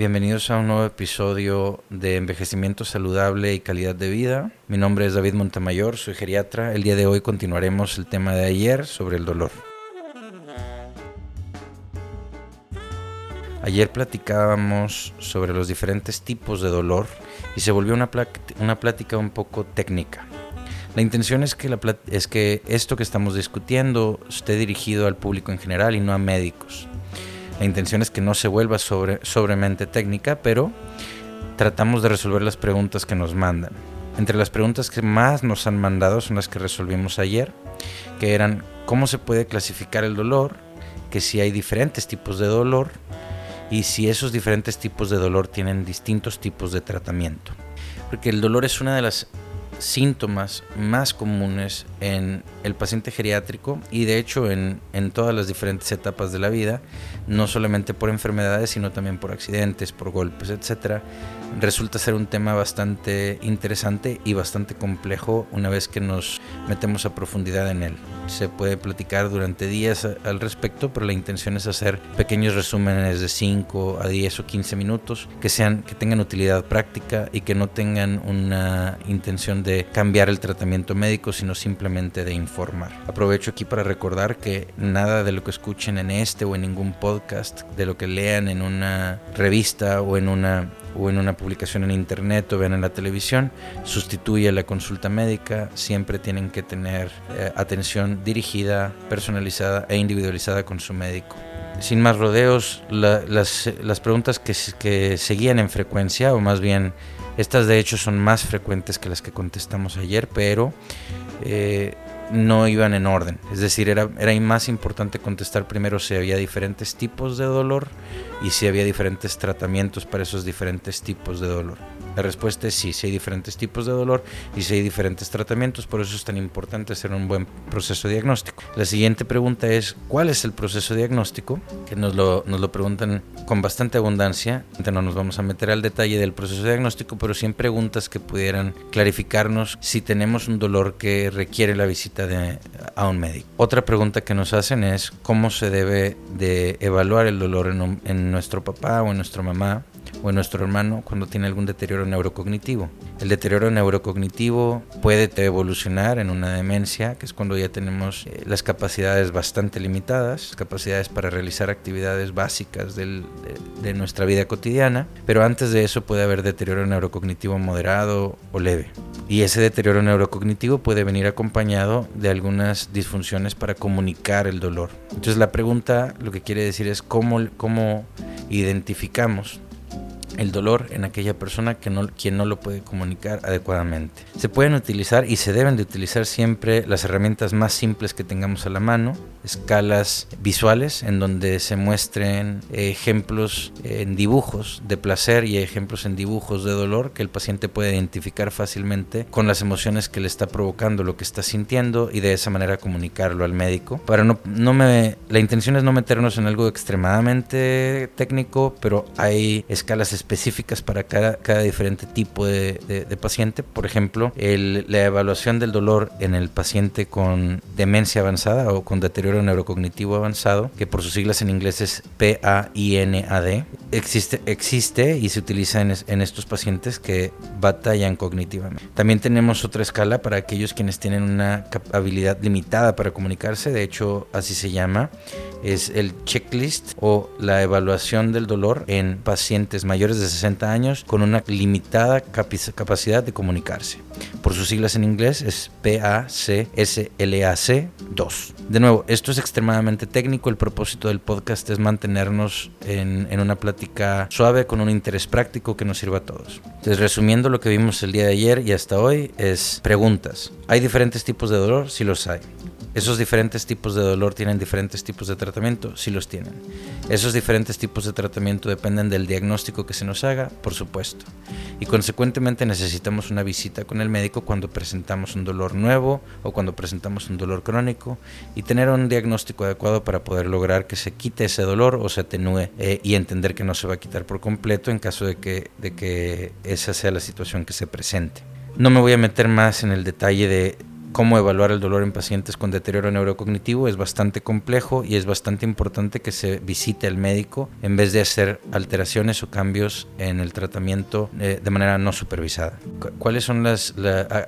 Bienvenidos a un nuevo episodio de Envejecimiento Saludable y Calidad de Vida. Mi nombre es David Montemayor, soy geriatra. El día de hoy continuaremos el tema de ayer sobre el dolor. Ayer platicábamos sobre los diferentes tipos de dolor y se volvió una, una plática un poco técnica. La intención es que, la es que esto que estamos discutiendo esté dirigido al público en general y no a médicos. La intención es que no se vuelva sobre, sobremente técnica, pero tratamos de resolver las preguntas que nos mandan. Entre las preguntas que más nos han mandado son las que resolvimos ayer, que eran cómo se puede clasificar el dolor, que si hay diferentes tipos de dolor y si esos diferentes tipos de dolor tienen distintos tipos de tratamiento. Porque el dolor es una de las síntomas más comunes en el paciente geriátrico y de hecho en, en, todas las diferentes etapas de la vida, no solamente por enfermedades, sino también por accidentes, por golpes, etc. Resulta ser un tema bastante interesante y bastante complejo una vez que nos metemos a profundidad en él. Se puede platicar durante días al respecto, pero la intención es hacer pequeños resúmenes de 5 a 10 o 15 minutos que, sean, que tengan utilidad práctica y que no tengan una intención de cambiar el tratamiento médico, sino simplemente de informar. Aprovecho aquí para recordar que nada de lo que escuchen en este o en ningún podcast, de lo que lean en una revista o en una o en una publicación en internet o vean en la televisión, sustituye la consulta médica, siempre tienen que tener eh, atención dirigida, personalizada e individualizada con su médico. Sin más rodeos, las, las, preguntas que, que seguían en frecuencia, o más bien estas de hecho son más frecuentes que las que contestamos ayer, pero eh, no iban en orden. Es decir, era, era más importante contestar primero si había diferentes tipos de dolor y si había diferentes tratamientos para esos diferentes tipos de dolor. La respuesta es sí, si hay diferentes tipos de dolor y si hay diferentes tratamientos, por eso es tan importante hacer un buen proceso diagnóstico. La siguiente pregunta es, ¿cuál es el proceso diagnóstico? Que nos lo, nos lo preguntan con bastante abundancia. No nos vamos a meter al detalle del proceso diagnóstico, pero sí en preguntas que pudieran clarificarnos si tenemos un dolor que requiere la visita de, a un médico. Otra pregunta que nos hacen es, ¿cómo se debe de evaluar el dolor en nuestro papá o en nuestra mamá o en nuestro hermano cuando tiene algún deterioro neurocognitivo. El deterioro neurocognitivo puede evolucionar en una demencia, que es cuando ya tenemos eh, las capacidades bastante limitadas, capacidades para realizar actividades básicas de, de nuestra vida cotidiana, pero antes de eso puede haber deterioro neurocognitivo moderado o leve. Y ese deterioro neurocognitivo puede venir acompañado de algunas disfunciones para comunicar el dolor. Entonces la pregunta lo que quiere decir es cómo, cómo identificamos el dolor en aquella persona que no, quien no lo puede comunicar adecuadamente. Se pueden utilizar y se deben de utilizar siempre las herramientas más simples que tengamos a la mano, escalas visuales en donde se muestren ejemplos en dibujos de placer y ejemplos en dibujos de dolor que el paciente puede identificar fácilmente con las emociones que le está provocando lo que está sintiendo y de esa manera comunicarlo al médico. Para no, no me, la intención es no meternos en algo extremadamente técnico, pero hay escalas específicas para cada, cada diferente tipo de, de, paciente. Por ejemplo, el, la evaluación del dolor en el paciente con demencia avanzada o con deterioro neurocognitivo avanzado, que por sus siglas en inglés es PAINAD, existe, existe y se utiliza en, en estos pacientes que batallan cognitivamente. También tenemos otra escala para aquellos quienes tienen una habilidad limitada para comunicarse, de hecho así se llama, es el checklist o la evaluación del dolor en pacientes mayores de 60 años con una limitada capacidad de comunicarse. Por sus siglas en inglés es PACSLAC 2. De nuevo, esto es extremadamente técnico. El propósito del podcast es mantenernos en, en una plática suave con un interés práctico que nos sirva a todos. Entonces, resumiendo lo que vimos el día de ayer y hasta hoy, es preguntas. ¿Hay diferentes tipos de dolor? Sí los hay. ¿Esos diferentes tipos de dolor tienen diferentes tipos de tratamiento? Sí los tienen. ¿Esos diferentes tipos de tratamiento dependen del diagnóstico que se nos haga? Por supuesto. Y consecuentemente necesitamos una visita con el médico cuando presentamos un dolor nuevo o cuando presentamos un dolor crónico y tener un diagnóstico adecuado para poder lograr que se quite ese dolor o se atenúe eh, y entender que no se va a quitar por completo en caso de que, de que esa sea la situación que se presente. No me voy a meter más en el detalle de cómo evaluar el dolor en pacientes con deterioro neurocognitivo es bastante complejo y es bastante importante que se visite al médico en vez de hacer alteraciones o cambios en el tratamiento eh, de manera no supervisada. ¿Cuáles son las,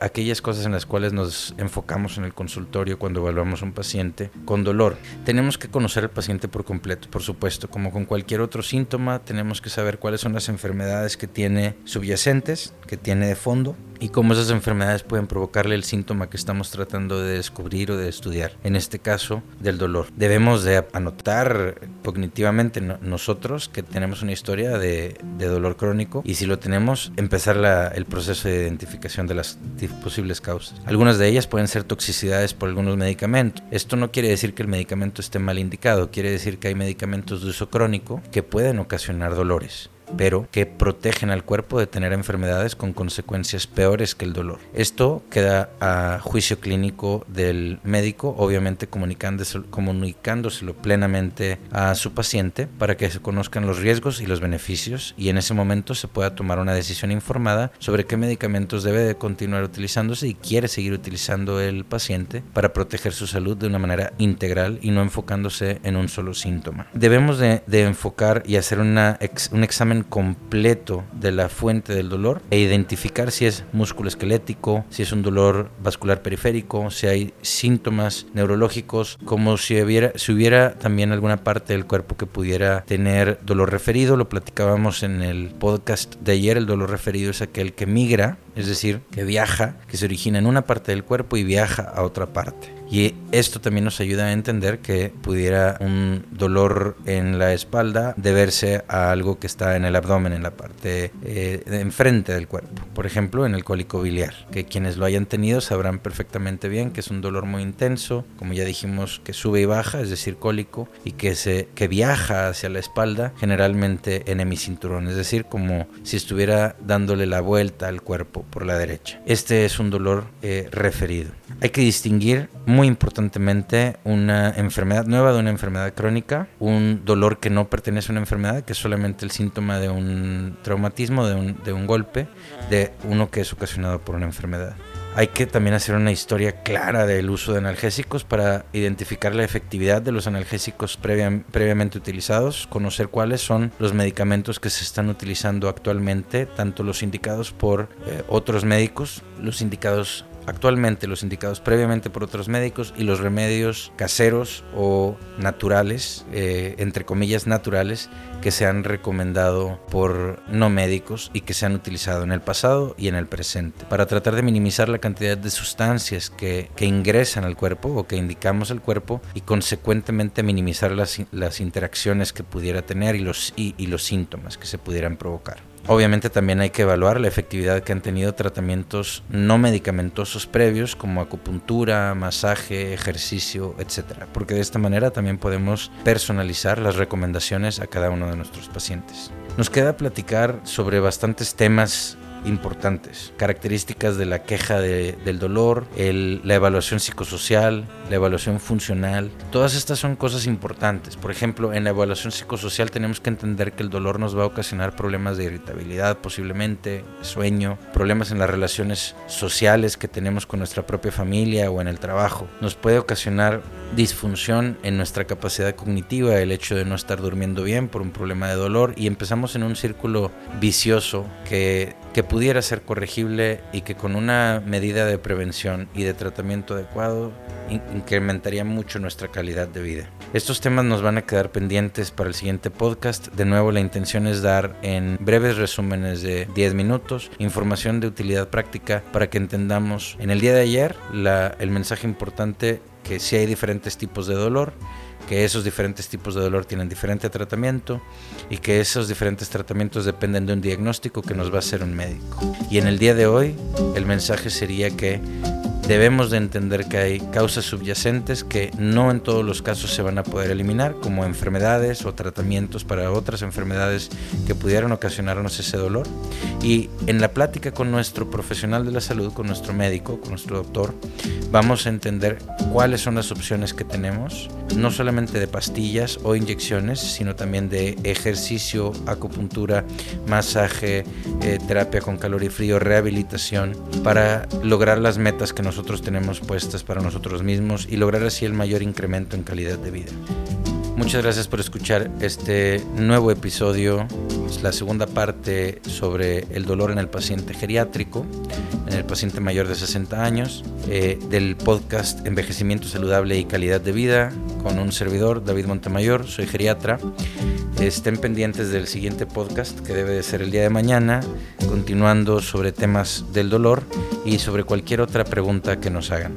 aquellas cosas en las cuales nos enfocamos en el consultorio cuando evaluamos a un paciente con dolor? Tenemos que conocer al paciente por completo, por supuesto, como con cualquier otro síntoma, tenemos que saber cuáles son las enfermedades que tiene subyacentes, que tiene de fondo, y cómo esas enfermedades pueden provocarle el síntoma que estamos tratando de descubrir o de estudiar, en este caso del dolor. Debemos de anotar cognitivamente nosotros que tenemos una historia de, dolor crónico y si lo tenemos, empezar el proceso de identificación de las posibles causas. Algunas de ellas pueden ser toxicidades por algunos medicamentos. Esto no quiere decir que el medicamento esté mal indicado, quiere decir que hay medicamentos de uso crónico que pueden ocasionar dolores pero que protegen al cuerpo de tener enfermedades con consecuencias peores que el dolor. Esto queda a juicio clínico del médico, obviamente comunicándoselo, plenamente a su paciente para que se conozcan los riesgos y los beneficios y en ese momento se pueda tomar una decisión informada sobre qué medicamentos debe de continuar utilizándose y quiere seguir utilizando el paciente para proteger su salud de una manera integral y no enfocándose en un solo síntoma. Debemos de, enfocar y hacer una un examen completo de la fuente del dolor e identificar si es músculo esquelético, si es un dolor vascular periférico, si hay síntomas neurológicos, como si hubiera, si hubiera también alguna parte del cuerpo que pudiera tener dolor referido. Lo platicábamos en el podcast de ayer. El dolor referido es aquel que migra, es decir, que viaja, que se origina en una parte del cuerpo y viaja a otra parte. Y esto también nos ayuda a entender que pudiera un dolor en la espalda deberse a algo que está en el abdomen, en la parte eh, de enfrente del cuerpo. Por ejemplo, en el cólico biliar, que quienes lo hayan tenido sabrán perfectamente bien que es un dolor muy intenso, como ya dijimos, que sube y baja, es decir, cólico, y que, se, que viaja hacia la espalda, generalmente en hemicinturón, es decir, como si estuviera dándole la vuelta al cuerpo por la derecha. Este es un dolor eh, referido. Hay que distinguir muy importantemente una enfermedad nueva de una enfermedad crónica, un dolor que no pertenece a una enfermedad, que es solamente el síntoma de un traumatismo, de un, de un golpe, de uno que es ocasionado por una enfermedad. Hay que también hacer una historia clara del uso de analgésicos para identificar la efectividad de los analgésicos previamente utilizados, conocer cuáles son los medicamentos que se están utilizando actualmente, tanto los indicados por eh, otros médicos, los indicados actualmente los indicados previamente por otros médicos y los remedios caseros o naturales, eh, entre comillas naturales, que se han recomendado por no médicos y que se han utilizado en el pasado y en el presente, para tratar de minimizar la cantidad de sustancias que, ingresan al cuerpo o que indicamos al cuerpo y consecuentemente minimizar las, interacciones que pudiera tener y los, y los síntomas que se pudieran provocar. Obviamente también hay que evaluar la efectividad que han tenido tratamientos no medicamentosos previos como acupuntura, masaje, ejercicio, etc. Porque de esta manera también podemos personalizar las recomendaciones a cada uno de nuestros pacientes. Nos queda platicar sobre bastantes temas importantes. Características de la queja del dolor, la evaluación psicosocial, la evaluación funcional. Todas estas son cosas importantes. Por ejemplo, en la evaluación psicosocial tenemos que entender que el dolor nos va a ocasionar problemas de irritabilidad, posiblemente sueño, problemas en las relaciones sociales que tenemos con nuestra propia familia o en el trabajo. Nos puede ocasionar disfunción en nuestra capacidad cognitiva, el hecho de no estar durmiendo bien por un problema de dolor y empezamos en un círculo vicioso que, que pudiera ser corregible y que con una medida de prevención y de tratamiento adecuado incrementaría mucho nuestra calidad de vida. Estos temas nos van a quedar pendientes para el siguiente podcast. De nuevo, la intención es dar en breves resúmenes de 10 minutos información de utilidad práctica para que entendamos en el día de ayer la, el mensaje importante que si hay diferentes tipos de dolor, que esos diferentes tipos de dolor tienen diferente tratamiento y que esos diferentes tratamientos dependen de un diagnóstico que nos va a hacer un médico. Y en el día de hoy el mensaje sería que debemos de entender que hay causas subyacentes que no en todos los casos se van a poder eliminar, como enfermedades o tratamientos para otras enfermedades que pudieran ocasionarnos ese dolor. Y en la plática con nuestro profesional de la salud, con nuestro médico, con nuestro doctor, vamos a entender cuáles son las opciones que tenemos no solamente de pastillas o inyecciones, sino también de ejercicio, acupuntura, masaje, eh, terapia con calor y frío, rehabilitación, para lograr las metas que nosotros tenemos puestas para nosotros mismos y lograr así el mayor incremento en calidad de vida. Muchas gracias por escuchar este nuevo episodio, es la segunda parte sobre el dolor en el paciente geriátrico, en el paciente mayor de 60 años, eh, del podcast Envejecimiento Saludable y Calidad de Vida, con un servidor, David Montemayor, soy geriatra. Estén pendientes del siguiente podcast que debe de ser el día de mañana, continuando sobre temas del dolor y sobre cualquier otra pregunta que nos hagan.